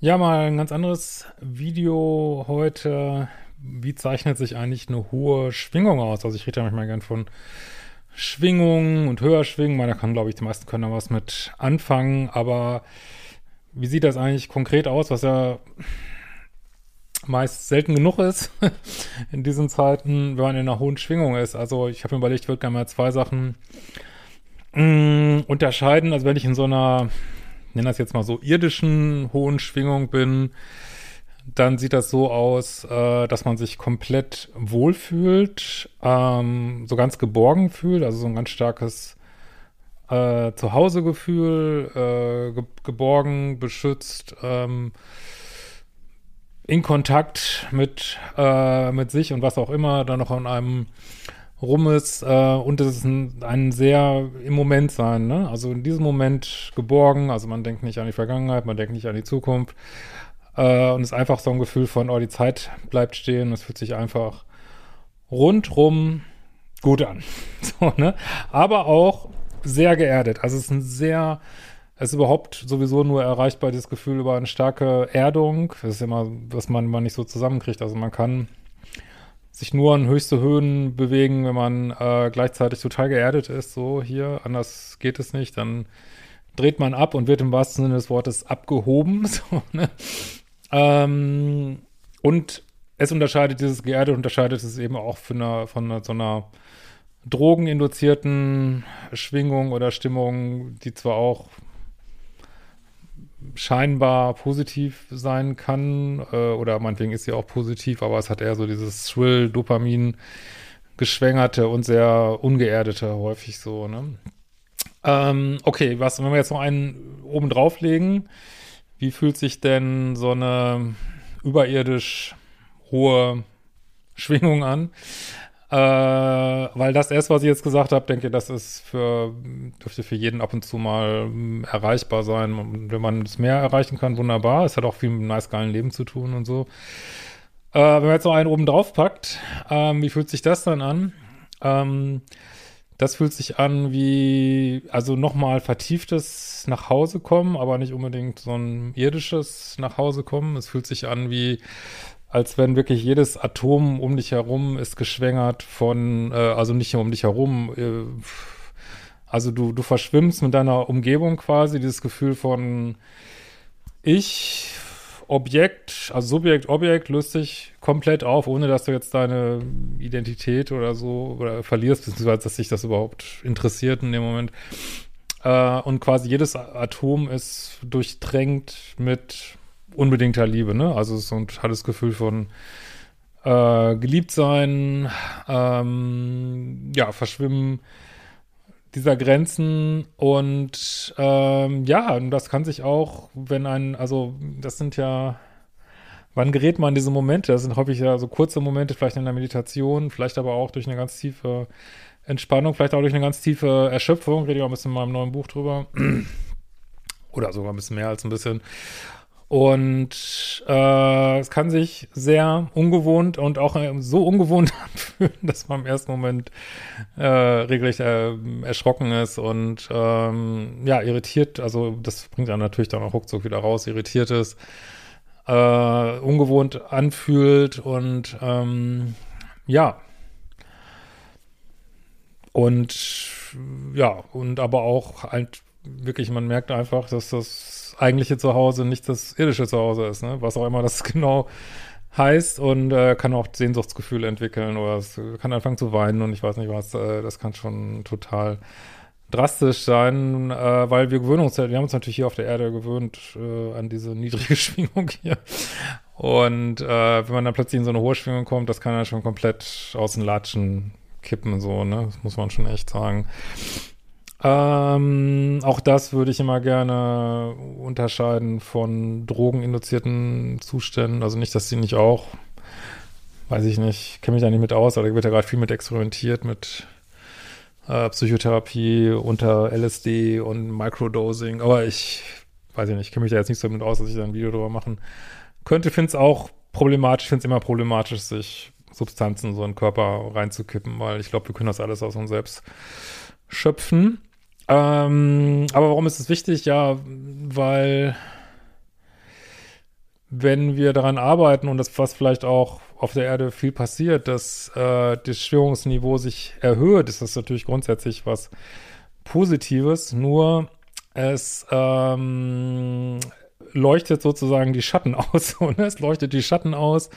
Ja, mal ein ganz anderes Video heute. Wie zeichnet sich eigentlich eine hohe Schwingung aus? Also ich rede ja manchmal gern von Schwingung und Höherschwingen. Da kann, glaube ich, die meisten können da was mit anfangen. Aber wie sieht das eigentlich konkret aus, was ja meist selten genug ist in diesen Zeiten, wenn man in einer hohen Schwingung ist. Also ich habe mir überlegt, ich würde gerne mal zwei Sachen mh, mm, unterscheiden. Also wenn ich in so einer, nenne das jetzt mal so irdischen hohen Schwingung bin, dann sieht das so aus, äh, dass man sich komplett wohlfühlt, ähm, so ganz geborgen fühlt, also so ein ganz starkes äh, Zuhausegefühl, äh, ge geborgen, beschützt, ähm, in Kontakt mit, äh, mit sich und was auch immer da noch an einem rum ist. Äh, und es ist ein, ein sehr im Moment sein, ne? Also in diesem Moment geborgen, also man denkt nicht an die Vergangenheit, man denkt nicht an die Zukunft. Äh, und es ist einfach so ein Gefühl von, oh, die Zeit bleibt stehen, es fühlt sich einfach rundrum gut an. so, ne? Aber auch sehr geerdet. Also es ist ein sehr es ist überhaupt sowieso nur erreichbar, dieses Gefühl über eine starke Erdung. Das ist immer, was man immer nicht so zusammenkriegt. Also man kann sich nur an höchste Höhen bewegen, wenn man äh, gleichzeitig total geerdet ist. So hier, anders geht es nicht. Dann dreht man ab und wird im wahrsten Sinne des Wortes abgehoben. So, ne? ähm, und es unterscheidet, dieses geerdet unterscheidet es eben auch von, einer, von einer, so einer drogeninduzierten Schwingung oder Stimmung, die zwar auch scheinbar positiv sein kann, äh, oder meinetwegen ist sie auch positiv, aber es hat eher so dieses Thrill, Dopamin, geschwängerte und sehr ungeerdete häufig so, ne? Ähm, okay, was, wenn wir jetzt noch einen oben drauflegen, wie fühlt sich denn so eine überirdisch hohe Schwingung an? Äh, weil das erste, was ich jetzt gesagt habe, denke, das ist für, dürfte für jeden ab und zu mal hm, erreichbar sein. Und wenn man es mehr erreichen kann, wunderbar. Es hat auch viel mit einem nice geilen Leben zu tun und so. Äh, wenn man jetzt noch einen oben drauf packt, ähm, wie fühlt sich das dann an? Ähm, das fühlt sich an wie, also nochmal vertieftes nach Hause kommen, aber nicht unbedingt so ein irdisches nach Hause kommen. Es fühlt sich an wie als wenn wirklich jedes Atom um dich herum ist geschwängert von, äh, also nicht um dich herum, äh, also du, du verschwimmst mit deiner Umgebung quasi, dieses Gefühl von ich, Objekt, also Subjekt, Objekt löst sich komplett auf, ohne dass du jetzt deine Identität oder so oder verlierst, beziehungsweise dass sich das überhaupt interessiert in dem Moment. Äh, und quasi jedes Atom ist durchtränkt mit unbedingter Liebe, ne? Also so ein totales Gefühl von äh, geliebt sein, ähm, ja, verschwimmen dieser Grenzen und ähm, ja, und das kann sich auch, wenn ein, also das sind ja, wann gerät man in diese Momente? Das sind häufig ja so kurze Momente, vielleicht in der Meditation, vielleicht aber auch durch eine ganz tiefe Entspannung, vielleicht auch durch eine ganz tiefe Erschöpfung, rede ich auch ein bisschen in meinem neuen Buch drüber. Oder sogar ein bisschen mehr als ein bisschen. Und äh, es kann sich sehr ungewohnt und auch äh, so ungewohnt anfühlen, dass man im ersten Moment äh, regelrecht äh, erschrocken ist und ähm, ja, irritiert, also das bringt dann natürlich dann auch ruckzuck wieder raus, irritiert ist, äh, ungewohnt anfühlt und ähm, ja. Und ja, und aber auch halt wirklich, man merkt einfach, dass das eigentliche Zuhause nicht das irdische Zuhause ist, ne? Was auch immer das genau heißt und äh, kann auch Sehnsuchtsgefühle entwickeln oder es kann anfangen zu weinen und ich weiß nicht was, äh, das kann schon total drastisch sein, äh, weil wir gewöhnen uns, wir haben uns natürlich hier auf der Erde gewöhnt äh, an diese niedrige Schwingung hier und äh, wenn man dann plötzlich in so eine hohe Schwingung kommt, das kann ja schon komplett aus den Latschen kippen, so, ne, das muss man schon echt sagen. Ähm, auch das würde ich immer gerne unterscheiden von drogeninduzierten Zuständen. Also nicht, dass sie nicht auch, weiß ich nicht, kenne mich da nicht mit aus, aber da wird ja gerade viel mit experimentiert, mit äh, Psychotherapie unter LSD und Microdosing. Aber ich weiß ich nicht, kenne mich da jetzt nicht so mit aus, dass ich da ein Video drüber machen könnte. Finde es auch problematisch, finde es immer problematisch, sich Substanzen so in den Körper reinzukippen, weil ich glaube, wir können das alles aus uns selbst schöpfen. Ähm, aber warum ist es wichtig? Ja, weil wenn wir daran arbeiten und das was vielleicht auch auf der Erde viel passiert, dass äh, das Schwingungsniveau sich erhöht, ist das natürlich grundsätzlich was Positives. Nur es ähm, leuchtet sozusagen die Schatten aus. ne? Es leuchtet die Schatten aus,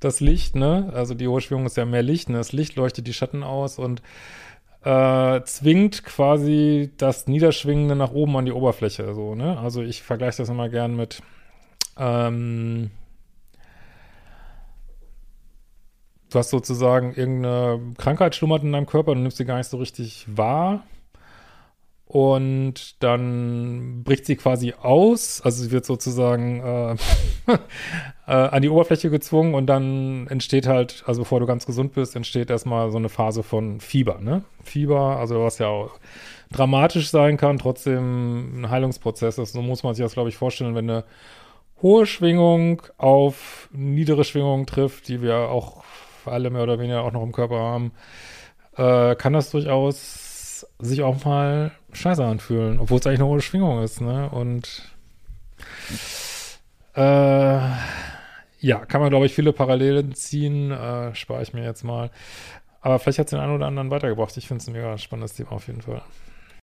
das Licht, ne? Also die hohe Schwingung ist ja mehr Licht, ne? Das Licht leuchtet die Schatten aus und äh, zwingt quasi das Niederschwingende nach oben an die Oberfläche. So, ne? Also ich vergleiche das immer gern mit ähm, du hast sozusagen irgendeine Krankheit schlummert in deinem Körper, du nimmst sie gar nicht so richtig wahr. Und dann bricht sie quasi aus, also sie wird sozusagen äh, äh, an die Oberfläche gezwungen und dann entsteht halt, also bevor du ganz gesund bist, entsteht erstmal so eine Phase von Fieber, ne? Fieber, also was ja auch dramatisch sein kann, trotzdem ein Heilungsprozess ist. So muss man sich das, glaube ich, vorstellen, wenn eine hohe Schwingung auf niedere Schwingungen trifft, die wir auch alle mehr oder weniger auch noch im Körper haben, äh, kann das durchaus sich auch mal scheiße anfühlen, obwohl es eigentlich eine hohe Schwingung ist, ne? Und äh, ja, kann man, glaube ich, viele Parallelen ziehen, äh, spare ich mir jetzt mal. Aber vielleicht hat es den einen oder anderen weitergebracht. Ich finde es ein mega spannendes Thema auf jeden Fall.